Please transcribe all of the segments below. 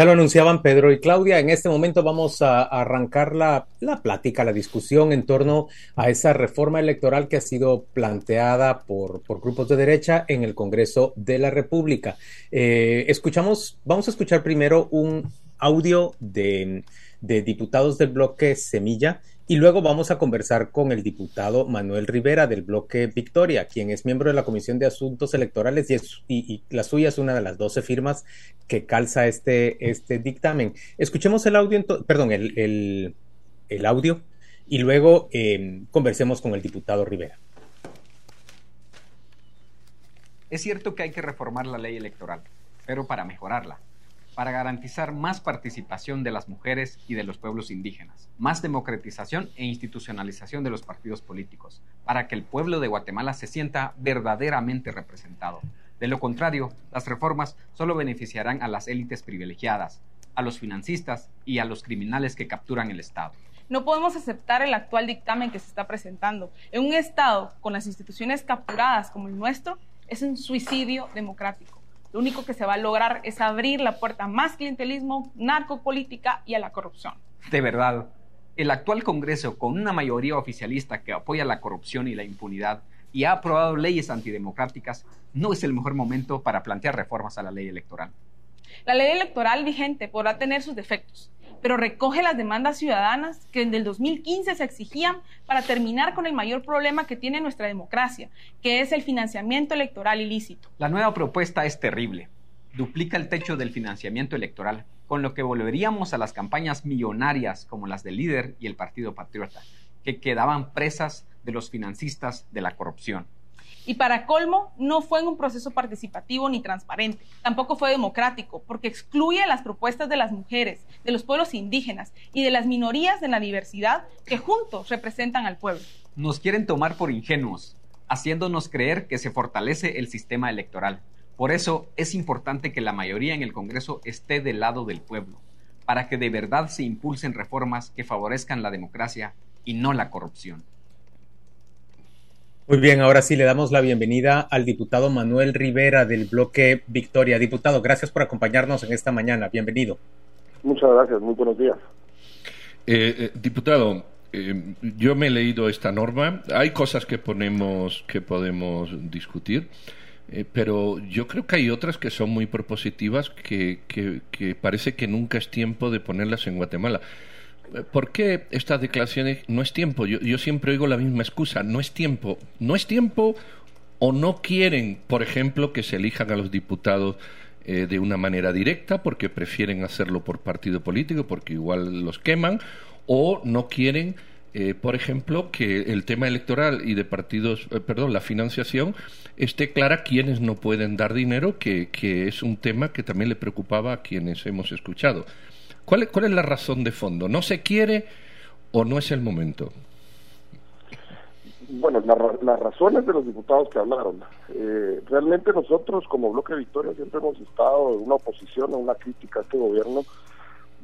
Ya lo anunciaban Pedro y Claudia. En este momento vamos a arrancar la, plática, la discusión en torno a esa reforma electoral que ha sido planteada por, grupos de derecha en el Congreso de la República. Eh, escuchamos, vamos a escuchar primero un audio de, de diputados del bloque Semilla y luego vamos a conversar con el diputado Manuel Rivera del bloque Victoria, quien es miembro de la Comisión de Asuntos Electorales y, la suya es una de las 12 firmas que calza este, este dictamen. Escuchemos el audio, perdón, el, audio y luego em, conversemos con el diputado Rivera. Es cierto que hay que reformar la ley electoral, pero para mejorarla para garantizar más participación de las mujeres y de los pueblos indígenas, más democratización e institucionalización de los partidos políticos, para que el pueblo de Guatemala se sienta verdaderamente representado. De lo contrario, las reformas solo beneficiarán a las élites privilegiadas, a los financistas y a los criminales que capturan el Estado. No podemos aceptar el actual dictamen que se está presentando. En un Estado con las instituciones capturadas como el nuestro, es un suicidio democrático. Lo único que se va a lograr es abrir la puerta a más clientelismo, narcopolítica y a la corrupción. De verdad, el actual Congreso, con una mayoría oficialista que apoya la corrupción y la impunidad y ha aprobado leyes antidemocráticas, no es el mejor momento para plantear reformas a la ley electoral. La ley electoral vigente podrá tener sus defectos, pero recoge las demandas ciudadanas que desde el 2015 se exigían para terminar con el mayor problema que tiene nuestra democracia, que es el financiamiento electoral ilícito. La nueva propuesta es terrible. Duplica el techo del financiamiento electoral, con lo que volveríamos a las campañas millonarias como las del líder y el Partido Patriota, que quedaban presas de los financistas de la corrupción. Y para colmo, no fue en un proceso participativo ni transparente. Tampoco fue democrático, porque excluye las propuestas de las mujeres, de los pueblos indígenas y de las minorías de la diversidad que juntos representan al pueblo. Nos quieren tomar por ingenuos, haciéndonos creer que se fortalece el sistema electoral. Por eso es importante que la mayoría en el Congreso esté del lado del pueblo, para que de verdad se impulsen reformas que favorezcan la democracia y no la corrupción. Muy bien, ahora sí le damos la bienvenida al diputado Manuel Rivera del bloque Victoria. Diputado, gracias por acompañarnos en esta mañana. Bienvenido. Muchas gracias, muy buenos días. Eh, eh, diputado, eh, yo me he leído esta norma. Hay cosas que ponemos que podemos discutir, pero yo creo que hay otras que son muy propositivas que, que parece que nunca es tiempo de ponerlas en Guatemala. ¿Por qué estas declaraciones no es tiempo? Yo, siempre oigo la misma excusa, no es tiempo. No es tiempo o no quieren, por ejemplo, que se elijan a los diputados eh, de una manera directa porque prefieren hacerlo por partido político, porque igual los queman, o no quieren, eh, por ejemplo, que el tema electoral y de partidos, eh, perdón, la financiación esté clara quiénes no pueden dar dinero, que es un tema que también le preocupaba a quienes hemos escuchado. ¿Cuál, es la razón de fondo? ¿No se quiere o no es el momento? Bueno, las razones de los diputados que hablaron. Eh, realmente nosotros como Bloque de Victoria siempre hemos estado en una oposición, en una crítica a este gobierno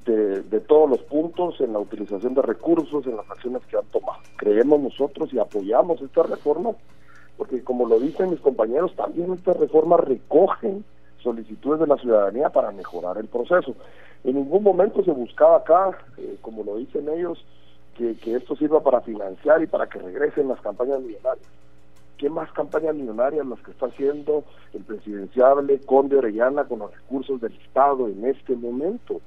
de, de, todos los puntos en la utilización de recursos, en las acciones que han tomado. Creemos nosotros y apoyamos estas reformas porque como lo dicen mis compañeros, también estas reformas recogen solicitudes de la ciudadanía para mejorar el proceso. En ningún momento se buscaba acá, eh, como lo dicen ellos, que, esto sirva para financiar y para que regresen las campañas millonarias. ¿Qué más campañas millonarias las que está haciendo el presidenciable Conde Orellana con los recursos del Estado en este momento?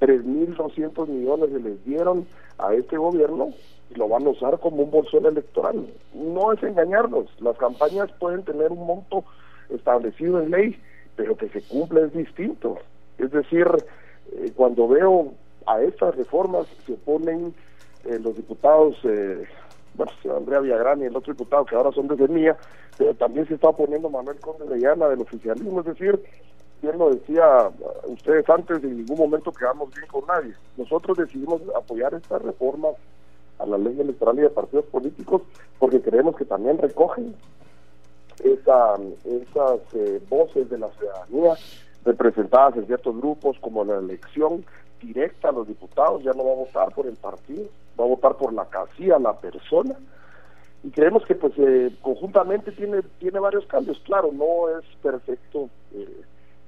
3.200 millones se les dieron a este gobierno y lo van a usar como un bolsón electoral. No es engañarnos, las campañas pueden tener un monto establecido en ley, pero que se cumpla es distinto. Es decir, eh, cuando veo a estas reformas se oponen eh, los diputados, eh, bueno, Andrea Villagrán y el otro diputado que ahora son de Semilla, pero también se está oponiendo Manuel Conde de Llana del oficialismo, es decir, bien lo decía ustedes antes, en ningún momento quedamos bien con nadie. Nosotros decidimos apoyar estas reformas a la ley electoral y de partidos políticos porque creemos que también recogen esa, esas eh, voces de la ciudadanía representadas en ciertos grupos, como la elección directa a los diputados, ya no va a votar por el partido, va a votar por la casilla, la persona, y creemos que pues eh, conjuntamente tiene tiene varios cambios. Claro no es perfecto eh,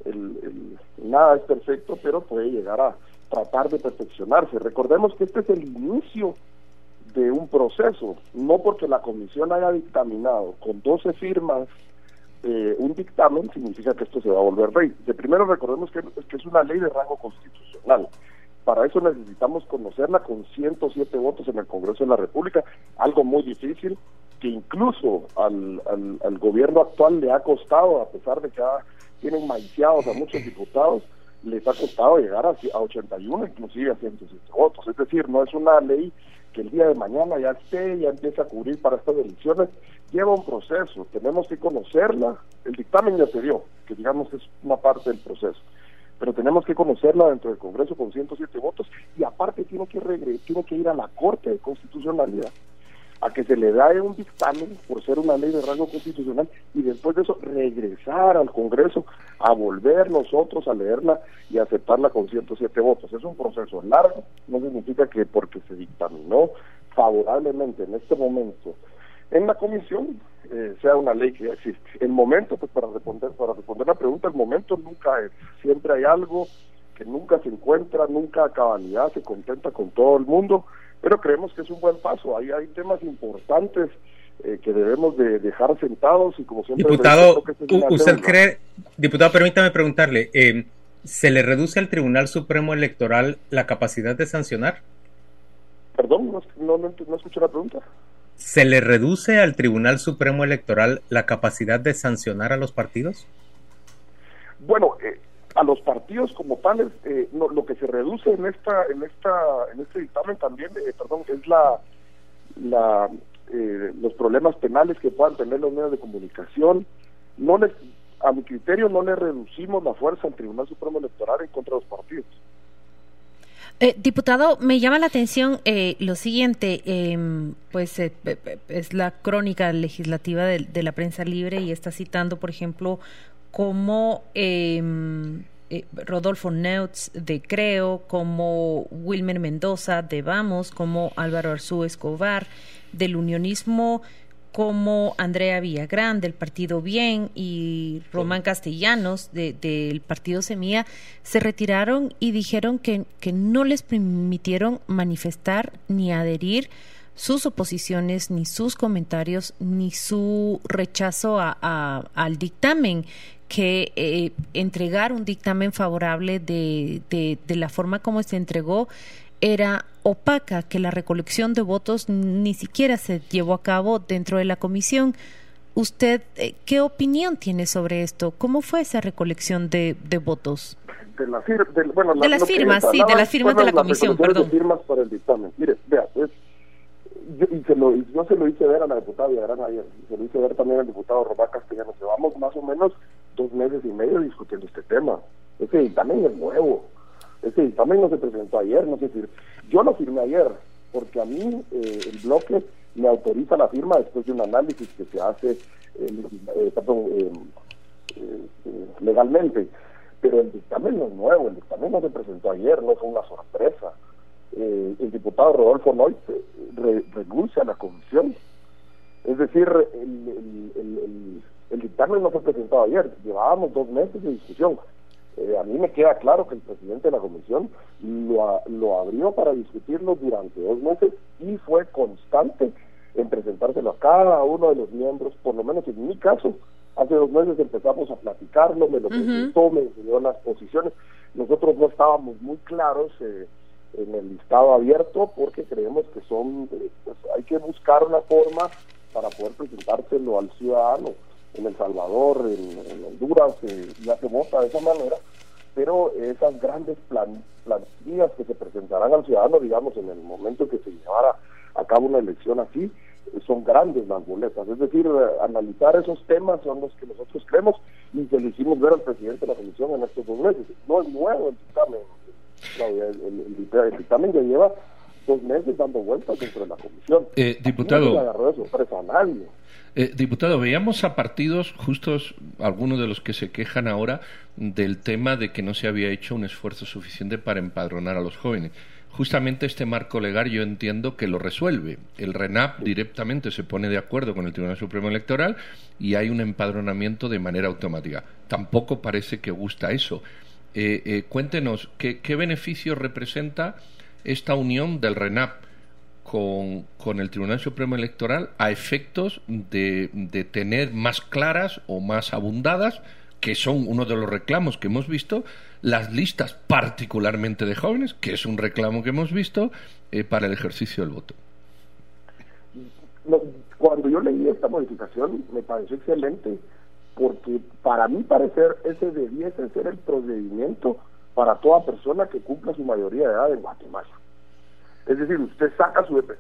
el, nada es perfecto pero puede llegar a tratar de perfeccionarse. Recordemos que este es el inicio de un proceso no porque la comisión haya dictaminado con 12 firmas eh, un dictamen significa que esto se va a volver ley. De primero recordemos que, es una ley de rango constitucional. Para eso necesitamos conocerla con 107 votos en el Congreso de la República, algo muy difícil que incluso al, al, gobierno actual le ha costado, a pesar de que tienen maiciados a muchos diputados, les ha costado llegar a, a 81, inclusive a 107 votos. Es decir, no es una ley que el día de mañana ya esté, ya empiece a cubrir para estas elecciones, lleva un proceso, tenemos que conocerla, el dictamen ya se dio, que digamos es una parte del proceso. Pero tenemos que conocerla dentro del Congreso con 107 votos y aparte tiene que, tiene que ir a la Corte de Constitucionalidad a que se le dé un dictamen por ser una ley de rango constitucional y después de eso regresar al Congreso a volver nosotros a leerla y aceptarla con 107 votos. Es un proceso largo, no significa que porque se dictaminó favorablemente en este momento en la comisión eh, sea una ley que existe. El momento, pues para responder, para responder la pregunta, el momento nunca es. Siempre hay algo que nunca se encuentra, nunca a cabalidad se contenta con todo el mundo, pero creemos que es un buen paso. Ahí hay temas importantes eh, que debemos de dejar sentados y como siempre... Diputado, ¿usted cree, diputado, permítame preguntarle, eh, ¿se le reduce al Tribunal Supremo Electoral la capacidad de sancionar? Perdón, no, no, no escuché la pregunta. ¿Se le reduce al Tribunal Supremo Electoral la capacidad de sancionar a los partidos? Bueno, eh, a los partidos como tales, eh, lo que se reduce en esta, en esta, en este dictamen también, eh, perdón, es la, la los problemas penales que puedan tener los medios de comunicación. No les, a mi criterio, no le reducimos la fuerza al Tribunal Supremo Electoral en contra de los partidos. Eh, diputado, me llama la atención eh, lo siguiente, em, pues eh, es la crónica legislativa de, la prensa libre y está citando, por ejemplo, como em, Rodolfo Neutz de Creo, como Wilmer Mendoza de Vamos, como Álvaro Arzú Escobar del unionismo como Andrea Villagrán del Partido Bien y Román Castellanos del Partido Semilla se retiraron y dijeron que, que no les permitieron manifestar ni adherir sus oposiciones, ni sus comentarios, ni su rechazo a, al dictamen, que eh, entregar un dictamen favorable de, de, de la forma como se entregó era opaca, que la recolección de votos ni siquiera se llevó a cabo dentro de la comisión. ¿Usted eh, qué opinión tiene sobre esto? ¿Cómo fue esa recolección de, votos? De, las firmas, sí, de las firmas de la comisión, perdón. firmas para el dictamen. Mire, vea, es, yo, y se lo, yo se lo hice ver a la diputada Villarán ayer, se lo hice ver también al diputado Román Castellanos. Llevamos más o menos dos meses y medio discutiendo este tema. Ese dictamen es nuevo ese dictamen no se presentó ayer, no sé si... Yo lo firmé ayer, porque a mí eh, el bloque me autoriza la firma después de un análisis que se hace eh, eh, legalmente. Pero el dictamen no es nuevo, el dictamen no se presentó ayer, no fue una sorpresa. el diputado Rodolfo Noy renuncia a la comisión. Es decir, el dictamen no fue presentado ayer, llevábamos dos meses de discusión. Eh, a mí me queda claro que el presidente de la comisión lo, lo abrió para discutirlo durante dos meses y fue constante en presentárselo a cada uno de los miembros, por lo menos en mi caso, hace dos meses empezamos a platicarlo, me lo presentó, me enseñó las posiciones, nosotros no estábamos muy claros eh, en el listado abierto porque creemos que son, eh, pues hay que buscar una forma para poder presentárselo al ciudadano en El Salvador, en, Honduras, eh, ya se vota de esa manera, pero esas grandes plan, plantillas que se presentarán al ciudadano, digamos, en el momento que se llevara a cabo una elección así, son grandes las boletas. Es decir, analizar esos temas son los que nosotros creemos y se lo hicimos ver al presidente de la comisión en estos dos meses. No es nuevo el dictamen, el, el, dictamen ya lleva dos meses dando vueltas dentro de la comisión. Eh, diputado. No agarró de sorpresa a nadie. Eh, diputado, veíamos a partidos, justos algunos de los que se quejan ahora del tema de que no se había hecho un esfuerzo suficiente para empadronar a los jóvenes. Justamente este marco legal yo entiendo que lo resuelve. El RENAP directamente se pone de acuerdo con el Tribunal Supremo Electoral y hay un empadronamiento de manera automática. Tampoco parece que gusta eso. Eh, eh, cuéntenos, ¿qué, ¿qué beneficio representa esta unión del RENAP con, con, el Tribunal Supremo Electoral a efectos de, de, tener más claras o más abundadas, que son uno de los reclamos que hemos visto, las listas particularmente de jóvenes, que es un reclamo que hemos visto, eh, para el ejercicio del voto. Cuando yo leí esta modificación me pareció excelente, porque para mí parecer ese debiese ser el procedimiento para toda persona que cumpla su mayoría de edad en Guatemala. Es decir, usted saca su EPI.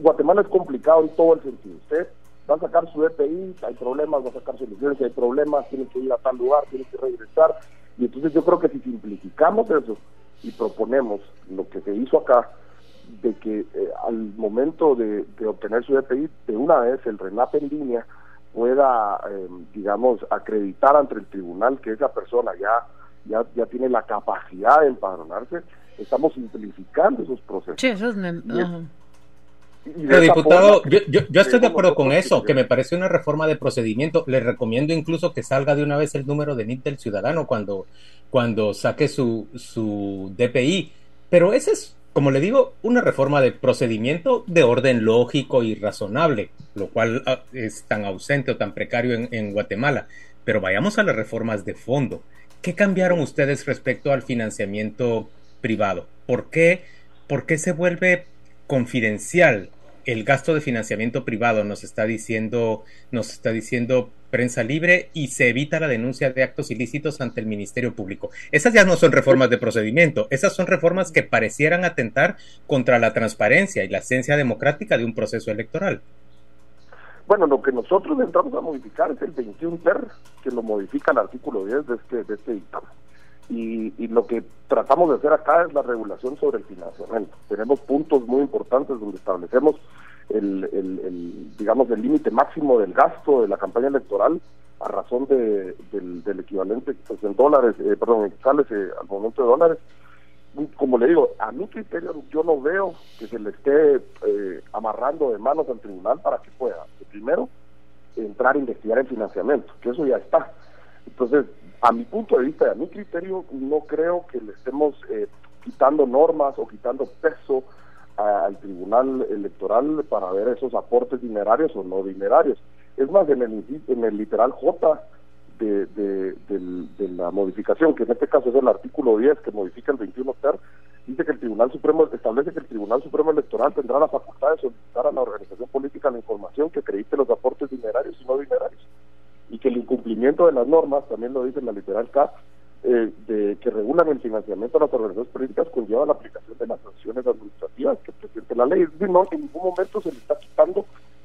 Guatemala es complicado en todo el sentido. Usted va a sacar su EPI, hay problemas, va a sacar soluciones, hay problemas, tiene que ir a tal lugar, tiene que regresar. Y entonces yo creo que si simplificamos eso y proponemos lo que se hizo acá, de que eh, al momento de, obtener su EPI, de una vez el RENAP en línea pueda, eh, digamos, acreditar ante el tribunal que esa persona ya, ya, ya tiene la capacidad de empadronarse, estamos simplificando esos procesos. Sí, eso es... Pero diputado, yo, yo, yo, estoy de acuerdo con eso, que me parece una reforma de procedimiento. Le recomiendo incluso que salga de una vez el número de NIT del ciudadano cuando, cuando saque su, su DPI. Pero esa es, como le digo, una reforma de procedimiento de orden lógico y razonable, lo cual es tan ausente o tan precario en, en Guatemala. Pero vayamos a las reformas de fondo. ¿Qué cambiaron ustedes respecto al financiamiento privado? ¿Por qué, por qué se vuelve confidencial el gasto de financiamiento privado nos está diciendo nos está diciendo prensa libre y se evita la denuncia de actos ilícitos ante el Ministerio Público. Esas ya no son reformas de procedimiento, esas son reformas que parecieran atentar contra la transparencia y la esencia democrática de un proceso electoral. Bueno, lo que nosotros entramos a modificar es el 21 ter, que lo modifica el artículo 10 de este, de este dictamen. Y, y, lo que tratamos de hacer acá es la regulación sobre el financiamiento. Tenemos puntos muy importantes donde establecemos el, digamos, el límite máximo del gasto de la campaña electoral a razón de, del, equivalente pues, en dólares, eh, perdón, en quizales, eh, al momento de dólares. Como le digo, a mi criterio yo no veo que se le esté eh, amarrando de manos al tribunal para que pueda, primero, entrar a investigar el financiamiento, que eso ya está. Entonces, a mi punto de vista y a mi criterio, no creo que le estemos eh, quitando normas o quitando peso al tribunal electoral para ver esos aportes dinerarios o no dinerarios. Es más, en el, en el literal J de, de, la modificación, que en este caso es el artículo 10 que modifica el 21 ter, dice que el Tribunal Supremo establece que el Tribunal Supremo Electoral tendrá la facultad de solicitar a la organización política la información que acredite los aportes dinerarios y no dinerarios y que el incumplimiento de las normas, también lo dice la literal K, eh, de, que regulan el financiamiento de las organizaciones políticas conlleva la aplicación de las sanciones administrativas que presente la ley. Es no, en ningún momento se le está quitando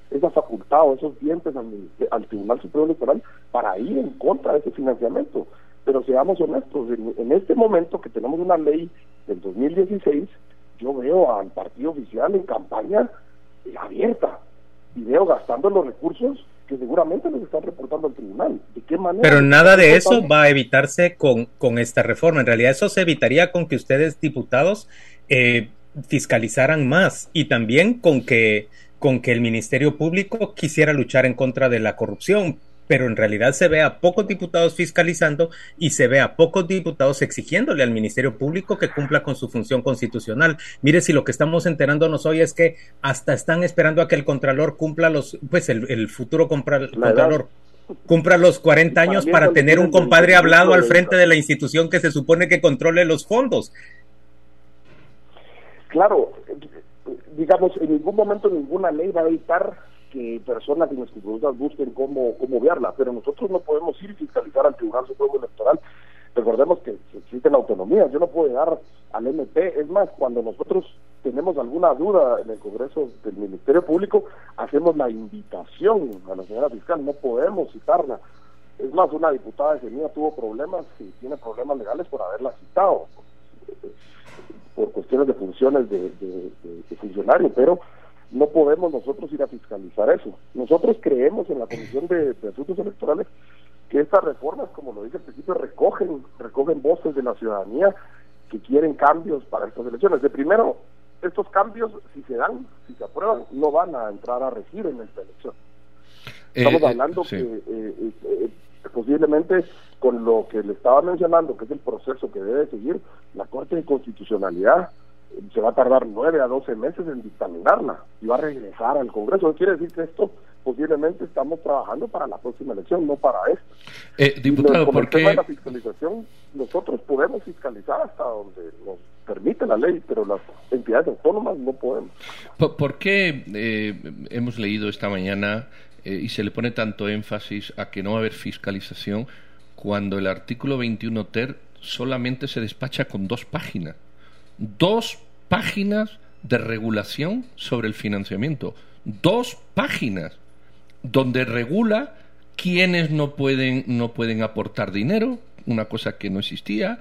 esa facultad o esos dientes al, al Tribunal Supremo Electoral para ir en contra de ese financiamiento. Pero seamos honestos, en este momento que tenemos una ley del 2016, yo veo al partido oficial en campaña abierta y veo gastando los recursos que seguramente nos están reportando al tribunal. ¿De qué manera? Pero nada de eso va a evitarse con, con esta reforma. En realidad eso se evitaría con que ustedes, diputados, eh, fiscalizaran más y también con que, con que el Ministerio Público quisiera luchar en contra de la corrupción, pero en realidad se ve a pocos diputados fiscalizando y se ve a pocos diputados exigiéndole al Ministerio Público que cumpla con su función constitucional. Mire, si lo que estamos enterándonos hoy es que hasta están esperando a que el Contralor cumpla los, pues el, el futuro Contralor cumpla los 40 años para tener un compadre hablado al frente de la institución que se supone que controle los fondos. Claro, digamos, en ningún momento ninguna ley va a evitar que personas inescrupulosas busquen cómo, cómo verla, pero nosotros no podemos ir y fiscalizar al Tribunal Supremo Electoral. Recordemos que existen autonomías, yo no puedo llegar al MP, es más, cuando nosotros tenemos alguna duda en el Congreso del Ministerio Público, hacemos la invitación a la señora fiscal, no podemos citarla. Es más, una diputada de Semilla tuvo problemas y tiene problemas legales por haberla citado. por cuestiones de funciones de, funcionario, pero no podemos nosotros ir a fiscalizar eso. Nosotros creemos en la Comisión de, Asuntos Electorales que estas reformas, como lo dice el principio, recogen, recogen voces de la ciudadanía que quieren cambios para estas elecciones. De primero, estos cambios, si se dan, si se aprueban, no van a entrar a regir en esta elección. Estamos eh, hablando que eh, eh, posiblemente con lo que le estaba mencionando, que es el proceso que debe seguir, la Corte de Constitucionalidad se va a tardar nueve a doce meses en dictaminarla y va a regresar al Congreso. Eso quiere decir que esto posiblemente estamos trabajando para la próxima elección, no para esta. Eh, diputado, ¿por qué? la fiscalización, nosotros podemos fiscalizar hasta donde nos permite la ley, pero las entidades autónomas no podemos. ¿Por, qué eh, hemos leído esta mañana eh, y se le pone tanto énfasis a que no va a haber fiscalización cuando el artículo 21 ter solamente se despacha con dos páginas? Dos páginas de regulación sobre el financiamiento. Dos páginas donde regula quiénes no pueden, no pueden aportar dinero, una cosa que no existía,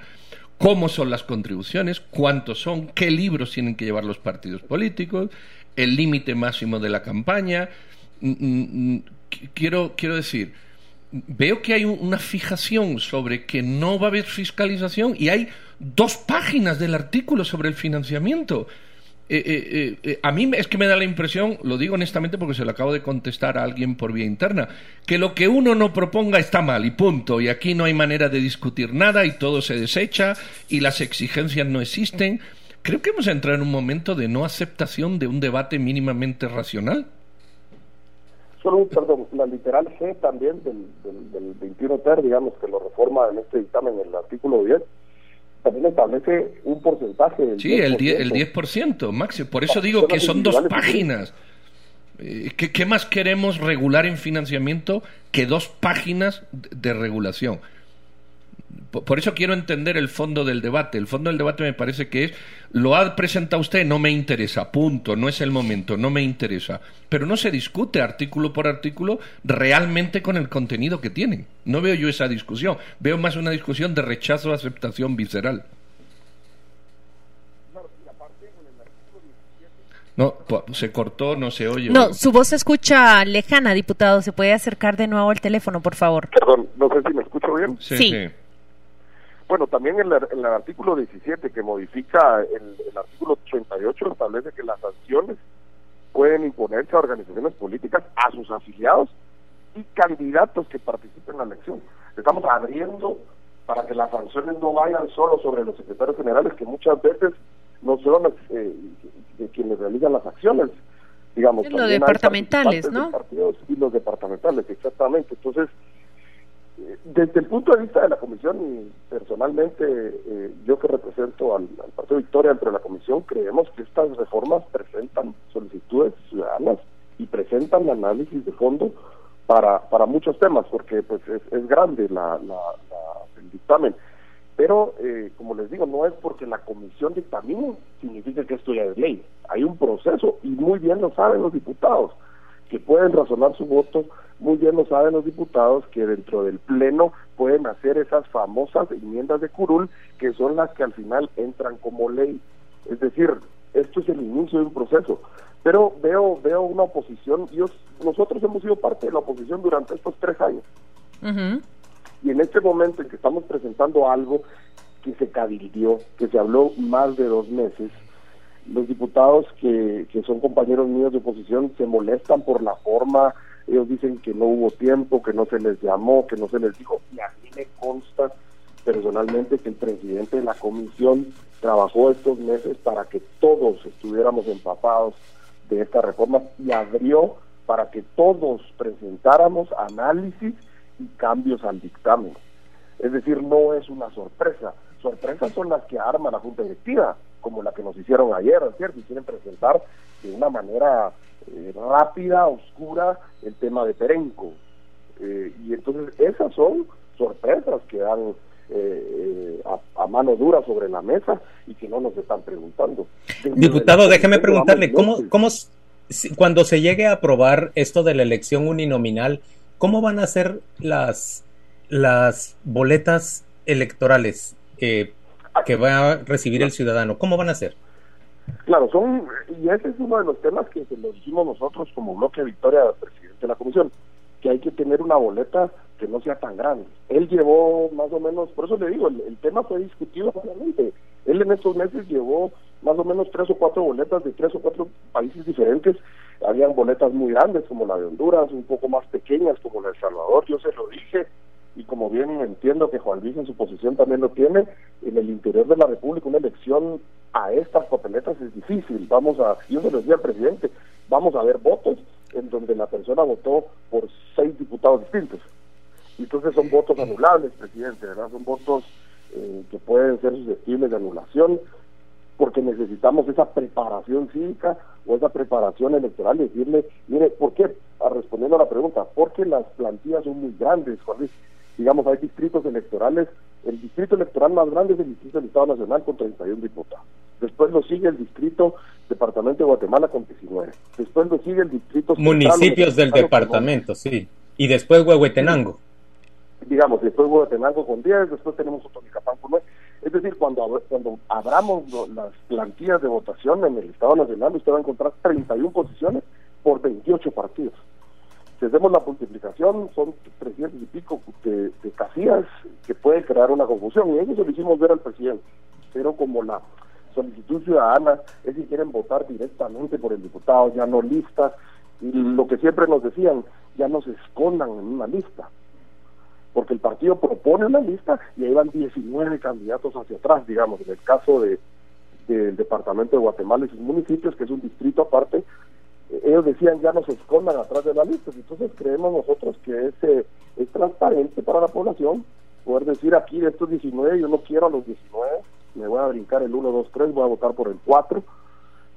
cómo son las contribuciones, cuántos son, qué libros tienen que llevar los partidos políticos, el límite máximo de la campaña. Mm, mm, mm, quiero, quiero decir, veo que hay una fijación sobre que no va a haber fiscalización y hay dos páginas del artículo sobre el financiamiento. Eh, eh, eh, a mí es que me da la impresión, lo digo honestamente porque se lo acabo de contestar a alguien por vía interna, que lo que uno no proponga está mal y punto. Y aquí no hay manera de discutir nada y todo se desecha y las exigencias no existen. Creo que hemos entrado en un momento de no aceptación de un debate mínimamente racional. Solo, perdón, la literal G también del, del, 21 TER, digamos, que lo reforma en este dictamen, en el artículo 10, también establece un porcentaje del Sí, el 10%, el 10% máximo. Por eso digo que son dos páginas. Eh, ¿Qué, ¿Qué, más queremos regular en financiamiento que dos páginas de regulación? Por eso quiero entender el fondo del debate. El fondo del debate me parece que es, lo ha presentado usted, no me interesa, punto, no es el momento, no me interesa. Pero no se discute artículo por artículo realmente con el contenido que tienen. No veo yo esa discusión, veo más una discusión de rechazo, aceptación visceral. No, se cortó, no se oye. No, su voz se escucha lejana, diputado. ¿Se puede acercar de nuevo al teléfono, por favor? Perdón, no sé si me escucho bien. sí. sí. Bueno, también en, el artículo 17 que modifica el, el, artículo 88 establece que las sanciones pueden imponerse a organizaciones políticas, a sus afiliados y candidatos que participen en la elección. Estamos abriendo para que las sanciones no vayan solo sobre los secretarios generales, que muchas veces no son eh, quienes realizan las acciones, digamos. Los departamentales, ¿no? y los departamentales, exactamente. Entonces, desde el punto de vista de la comisión, y personalmente, eh, yo que represento al, Partido Victoria dentro de la comisión, creemos que estas reformas presentan solicitudes ciudadanas y presentan análisis de fondo para, para muchos temas, porque pues es, grande la, el dictamen. Pero, eh, como les digo, no es porque la comisión dictamine, significa que esto ya es ley. Hay un proceso, y muy bien lo saben los diputados, que pueden razonar su voto muy bien lo saben los diputados que dentro del Pleno pueden hacer esas famosas enmiendas de curul que son las que al final entran como ley. Es decir, esto es el inicio de un proceso. Pero veo veo una oposición, y nosotros hemos sido parte de la oposición durante estos tres años. Y en este momento en que estamos presentando algo que se cabildió, que se habló más de dos meses, los diputados que, que son compañeros míos de oposición se molestan por la forma ellos dicen que no hubo tiempo, que no se les llamó, que no se les dijo, y a mí me consta personalmente que el presidente de la comisión trabajó estos meses para que todos estuviéramos empapados de esta reforma y abrió para que todos presentáramos análisis y cambios al dictamen. Es decir, no es una sorpresa. Sorpresas son las que arma la Junta Directiva, como la que nos hicieron ayer, ¿cierto? Y quieren presentar de una manera eh, rápida, oscura, el tema de Perenco. Eh, y entonces esas son sorpresas que dan eh, a, mano dura sobre la mesa y que no nos están preguntando. Diputado, déjeme preguntarle, ¿cómo, cómo cuando se llegue a aprobar esto de la elección uninominal, cómo van a ser las, las boletas electorales? Que va a recibir el ciudadano. ¿Cómo van a hacer? Claro, son, y ese es uno de los temas que se lo dijimos nosotros como bloque Victoria, presidente de la comisión, que hay que tener una boleta que no sea tan grande. Él llevó más o menos, por eso le digo, el, tema fue discutido obviamente. Él en estos meses llevó más o menos tres o cuatro boletas de tres o cuatro países diferentes. Habían boletas muy grandes como la de Honduras, un poco más pequeñas como la de Salvador, yo se lo dije, y como bien entiendo que Juan Luis en su posición también lo tiene, en el interior de la República una elección a estas papeletas es difícil. Vamos a, yo se lo decía al presidente, vamos a ver votos en donde la persona votó por seis diputados distintos. Entonces son votos anulables, presidente, ¿verdad? Son votos eh, que pueden ser susceptibles de anulación porque necesitamos esa preparación cívica o esa preparación electoral y decirle, mire, ¿por qué? A respondiendo a la pregunta, porque las plantillas son muy grandes, Juan Digamos, hay distritos electorales, el distrito electoral más grande es el distrito del Estado Nacional con 31 diputados. Después lo sigue el distrito departamento de Guatemala con 19. Después lo sigue el distrito... Municipios del departamento, sí. Y después Huehuetenango. Digamos, después Huehuetenango con 10, después tenemos Otonicapán con 9. Es decir, cuando, cuando abramos las plantillas de votación en el Estado Nacional, usted va a encontrar 31 posiciones por 28 partidos. Si hacemos la multiplicación, son 300 y pico de, casillas que puede crear una confusión. Y eso lo hicimos ver al presidente. Pero como la solicitud ciudadana es si quieren votar directamente por el diputado, ya no listas, y lo que siempre nos decían, ya no se escondan en una lista, porque el partido propone una lista y ahí van 19 candidatos hacia atrás, digamos, en el caso de del departamento de Guatemala y sus municipios, que es un distrito aparte, ellos decían ya no se escondan atrás de la lista, entonces creemos nosotros que es, es transparente para la población poder decir aquí de estos 19 yo no quiero a los 19 me voy a brincar el 1, 2, 3, voy a votar por el 4,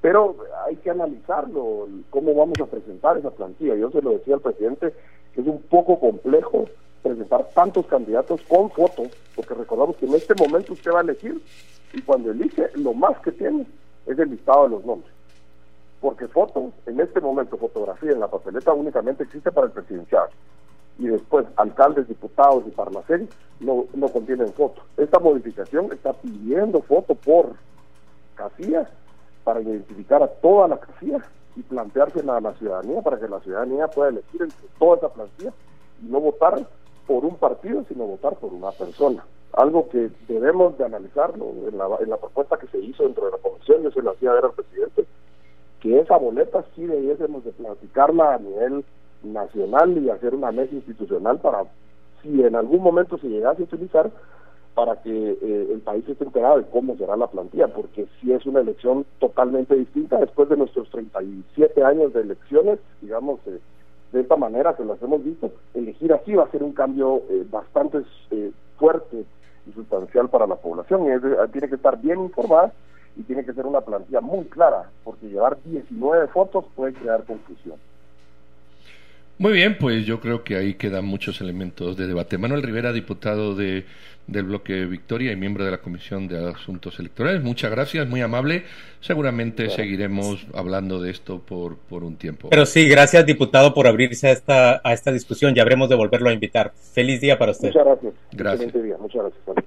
pero hay que analizarlo, cómo vamos a presentar esa plantilla. Yo se lo decía al presidente, que es un poco complejo presentar tantos candidatos con fotos, porque recordamos que en este momento usted va a elegir y cuando elige lo más que tiene es el listado de los nombres. Porque fotos, en este momento fotografía en la papeleta únicamente existe para el presidencial y después alcaldes, diputados y parlaceres no, no contienen foto. Esta modificación está pidiendo foto por casillas para identificar a toda la casilla y planteársela a la ciudadanía para que la ciudadanía pueda elegir entre toda esa plantilla y no votar por un partido, sino votar por una persona. Algo que debemos de analizarlo en la, en la propuesta que se hizo dentro de la comisión, yo se lo hacía ver al presidente, que esa boleta sí debiésemos de platicarla a nivel nacional y hacer una mesa institucional para, si en algún momento se llegase a utilizar, para que eh, el país esté enterado de cómo será la plantilla, porque si es una elección totalmente distinta. Después de nuestros 37 años de elecciones, digamos, eh, de esta manera que las hemos visto, elegir así va a ser un cambio eh, bastante fuerte y sustancial para la población, y tiene que estar bien informada y tiene que ser una plantilla muy clara, porque llevar 19 fotos puede crear confusión. Muy bien, pues yo creo que ahí quedan muchos elementos de debate. Manuel Rivera, diputado de, del bloque Victoria y miembro de la Comisión de Asuntos Electorales, muchas gracias, muy amable. Seguramente seguiremos hablando de esto por, por un tiempo. Pero sí, gracias, diputado, por abrirse a esta, a esta discusión. Ya habremos de volverlo a invitar. Feliz día para usted. Muchas gracias. Gracias. Muchas gracias.